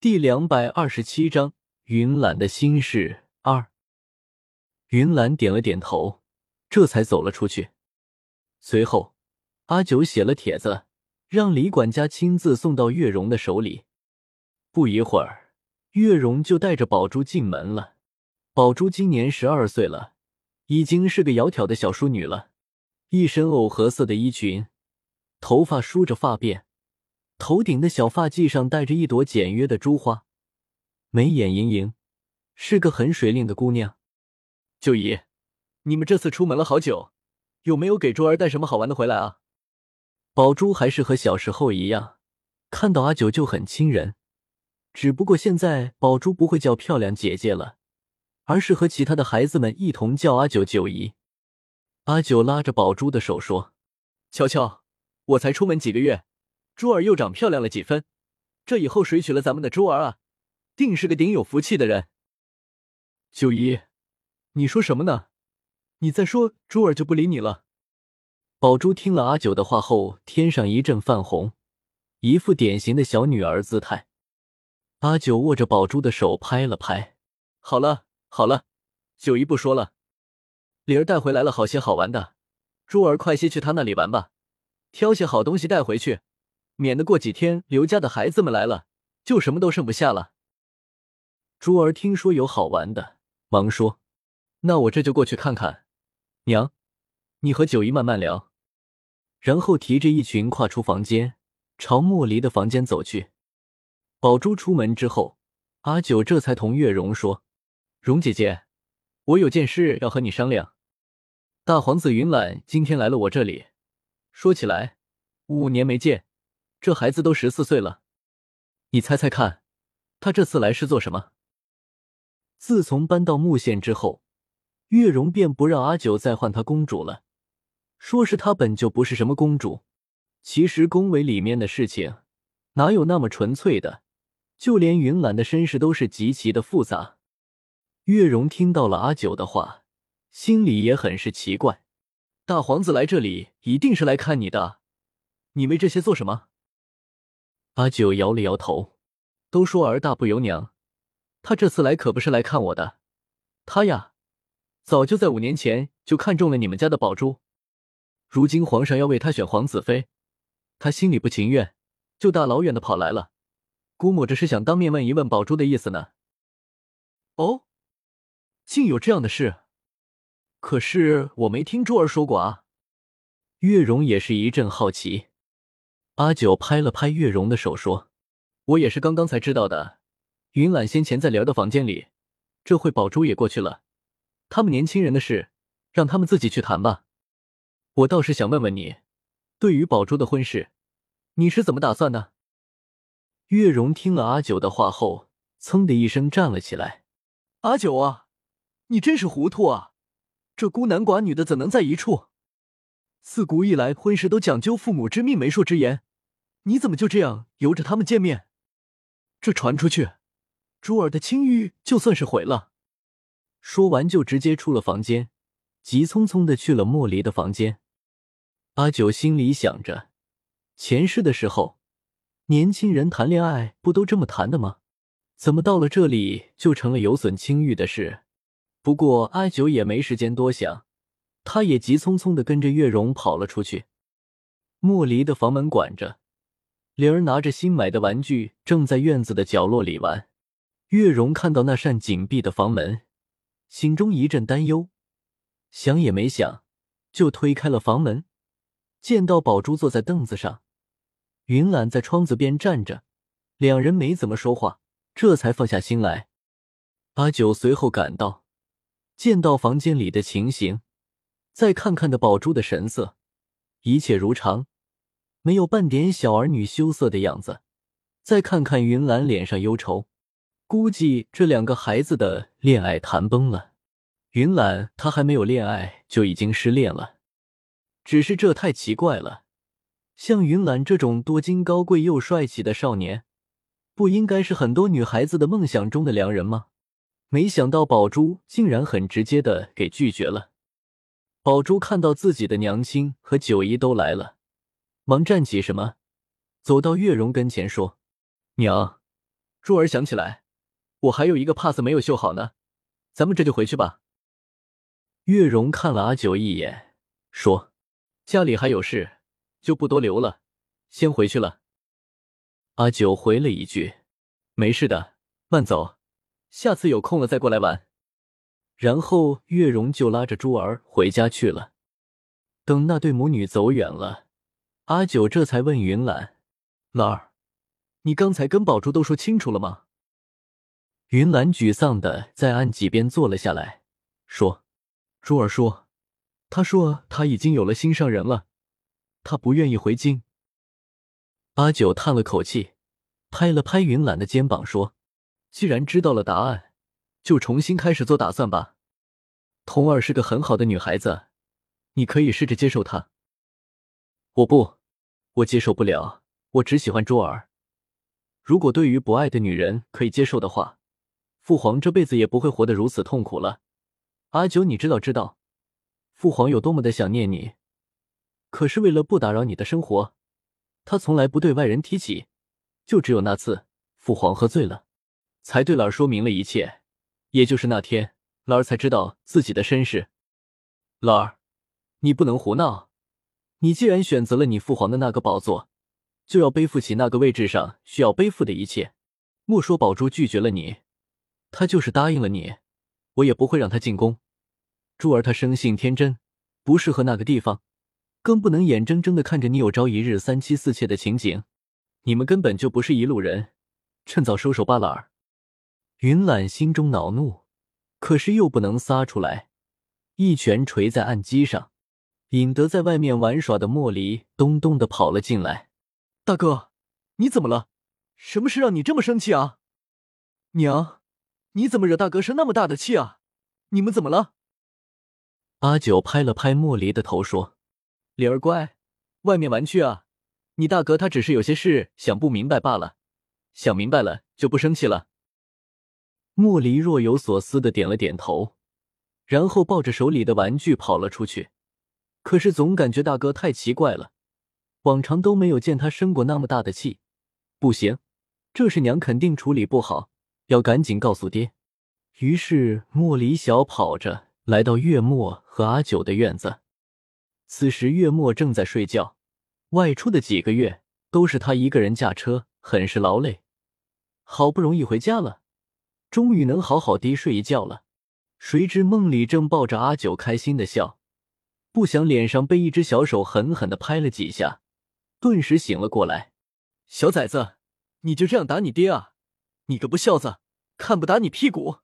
第两百二十七章云岚的心事二。云岚点了点头，这才走了出去。随后，阿九写了帖子，让李管家亲自送到月容的手里。不一会儿，月容就带着宝珠进门了。宝珠今年十二岁了，已经是个窈窕的小淑女了，一身藕荷色的衣裙，头发梳着发辫。头顶的小发髻上戴着一朵简约的珠花，眉眼盈盈，是个很水灵的姑娘。九姨，你们这次出门了好久，有没有给珠儿带什么好玩的回来啊？宝珠还是和小时候一样，看到阿九就很亲人，只不过现在宝珠不会叫漂亮姐姐了，而是和其他的孩子们一同叫阿九九姨。阿九拉着宝珠的手说：“乔乔，我才出门几个月。”珠儿又长漂亮了几分，这以后谁娶了咱们的珠儿啊，定是个顶有福气的人。九姨，你说什么呢？你再说，珠儿就不理你了。宝珠听了阿九的话后，天上一阵泛红，一副典型的小女儿姿态。阿九握着宝珠的手拍了拍，好了好了，九姨不说了。李儿带回来了好些好玩的，珠儿快些去他那里玩吧，挑些好东西带回去。免得过几天刘家的孩子们来了，就什么都剩不下了。珠儿听说有好玩的，忙说：“那我这就过去看看。”娘，你和九姨慢慢聊。然后提着一群跨出房间，朝莫离的房间走去。宝珠出门之后，阿九这才同月容说：“容姐姐，我有件事要和你商量。大皇子云岚今天来了我这里，说起来，五年没见。”这孩子都十四岁了，你猜猜看，他这次来是做什么？自从搬到木县之后，月容便不让阿九再唤她公主了，说是她本就不是什么公主。其实宫闱里面的事情哪有那么纯粹的？就连云岚的身世都是极其的复杂。月容听到了阿九的话，心里也很是奇怪。大皇子来这里一定是来看你的，你为这些做什么？阿九摇了摇头，都说儿大不由娘，他这次来可不是来看我的，他呀，早就在五年前就看中了你们家的宝珠，如今皇上要为他选皇子妃，他心里不情愿，就大老远的跑来了，估摸着是想当面问一问宝珠的意思呢。哦，竟有这样的事，可是我没听珠儿说过啊。月容也是一阵好奇。阿九拍了拍月容的手，说：“我也是刚刚才知道的。云岚先前在莲的房间里，这会宝珠也过去了。他们年轻人的事，让他们自己去谈吧。我倒是想问问你，对于宝珠的婚事，你是怎么打算的？”月容听了阿九的话后，噌的一声站了起来：“阿九啊，你真是糊涂啊！这孤男寡女的怎能在一处？自古以来，婚事都讲究父母之命、媒妁之言。”你怎么就这样由着他们见面？这传出去，珠儿的清誉就算是毁了。说完就直接出了房间，急匆匆的去了莫离的房间。阿九心里想着，前世的时候，年轻人谈恋爱不都这么谈的吗？怎么到了这里就成了有损清誉的事？不过阿九也没时间多想，他也急匆匆的跟着月容跑了出去。莫离的房门管着。灵儿拿着新买的玩具，正在院子的角落里玩。月容看到那扇紧闭的房门，心中一阵担忧，想也没想，就推开了房门，见到宝珠坐在凳子上，云岚在窗子边站着，两人没怎么说话，这才放下心来。阿九随后赶到，见到房间里的情形，再看看的宝珠的神色，一切如常。没有半点小儿女羞涩的样子，再看看云岚脸上忧愁，估计这两个孩子的恋爱谈崩了。云岚她还没有恋爱就已经失恋了，只是这太奇怪了。像云岚这种多金高贵又帅气的少年，不应该是很多女孩子的梦想中的良人吗？没想到宝珠竟然很直接的给拒绝了。宝珠看到自己的娘亲和九姨都来了。忙站起，什么？走到月容跟前说：“娘，珠儿想起来，我还有一个帕子没有绣好呢，咱们这就回去吧。月容看了阿九一眼，说：“家里还有事，就不多留了，先回去了。”阿九回了一句：“没事的，慢走，下次有空了再过来玩。”然后月容就拉着珠儿回家去了。等那对母女走远了，阿九这才问云兰：“兰儿，你刚才跟宝珠都说清楚了吗？”云兰沮丧的在案几边坐了下来，说。珠儿说：“他说他已经有了心上人了，他不愿意回京。”阿九叹了口气，拍了拍云兰的肩膀，说：“既然知道了答案，就重新开始做打算吧。童儿是个很好的女孩子，你可以试着接受她。”“我不，我接受不了。我只喜欢珠儿。如果对于不爱的女人可以接受的话，父皇这辈子也不会活得如此痛苦了。”阿九，你知道知道，父皇有多么的想念你，可是为了不打扰你的生活，他从来不对外人提起，就只有那次父皇喝醉了，才对兰儿说明了一切。也就是那天，兰儿才知道自己的身世。兰儿，你不能胡闹，你既然选择了你父皇的那个宝座，就要背负起那个位置上需要背负的一切。莫说宝珠拒绝了你，他就是答应了你。我也不会让他进宫。珠儿她生性天真，不适合那个地方，更不能眼睁睁的看着你有朝一日三妻四妾的情景。你们根本就不是一路人，趁早收手吧，兰儿。云懒心中恼怒，可是又不能撒出来，一拳捶在案几上，引得在外面玩耍的莫离咚咚的跑了进来。大哥，你怎么了？什么事让你这么生气啊？娘。你怎么惹大哥生那么大的气啊？你们怎么了？阿九拍了拍莫离的头说：“李儿乖，外面玩去啊。你大哥他只是有些事想不明白罢了，想明白了就不生气了。”莫离若有所思的点了点头，然后抱着手里的玩具跑了出去。可是总感觉大哥太奇怪了，往常都没有见他生过那么大的气。不行，这事娘肯定处理不好。要赶紧告诉爹。于是莫离小跑着来到月末和阿九的院子。此时月末正在睡觉，外出的几个月都是他一个人驾车，很是劳累。好不容易回家了，终于能好好的睡一觉了。谁知梦里正抱着阿九开心的笑，不想脸上被一只小手狠狠的拍了几下，顿时醒了过来。小崽子，你就这样打你爹啊？你个不孝子，看不打你屁股！